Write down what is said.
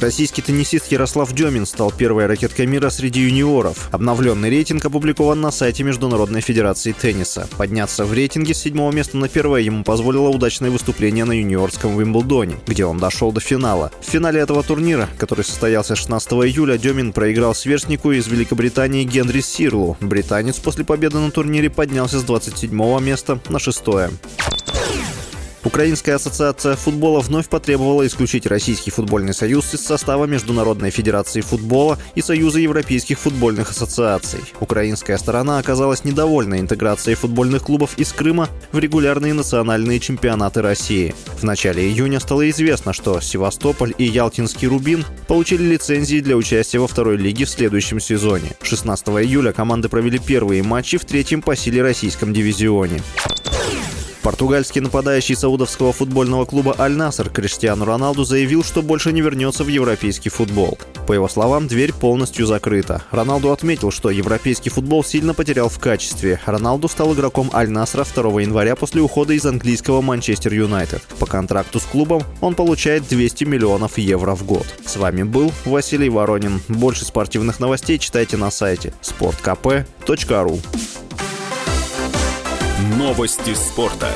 Российский теннисист Ярослав Демин стал первой ракеткой мира среди юниоров. Обновленный рейтинг опубликован на сайте Международной Федерации Тенниса. Подняться в рейтинге с седьмого места на первое ему позволило удачное выступление на юниорском Уимблдоне, где он дошел до финала. В финале этого турнира, который состоялся 16 июля, Демин проиграл сверстнику из Великобритании Генри Сирлу. Британец после победы на турнире поднялся с 27 места на шестое. Украинская ассоциация футбола вновь потребовала исключить Российский футбольный союз из состава Международной федерации футбола и Союза европейских футбольных ассоциаций. Украинская сторона оказалась недовольна интеграцией футбольных клубов из Крыма в регулярные национальные чемпионаты России. В начале июня стало известно, что Севастополь и Ялтинский Рубин получили лицензии для участия во второй лиге в следующем сезоне. 16 июля команды провели первые матчи в третьем по силе российском дивизионе. Португальский нападающий саудовского футбольного клуба «Аль-Наср» Криштиану Роналду заявил, что больше не вернется в европейский футбол. По его словам, дверь полностью закрыта. Роналду отметил, что европейский футбол сильно потерял в качестве. Роналду стал игроком «Аль-Насра» 2 января после ухода из английского «Манчестер Юнайтед». По контракту с клубом он получает 200 миллионов евро в год. С вами был Василий Воронин. Больше спортивных новостей читайте на сайте sportkp.ru Новости спорта.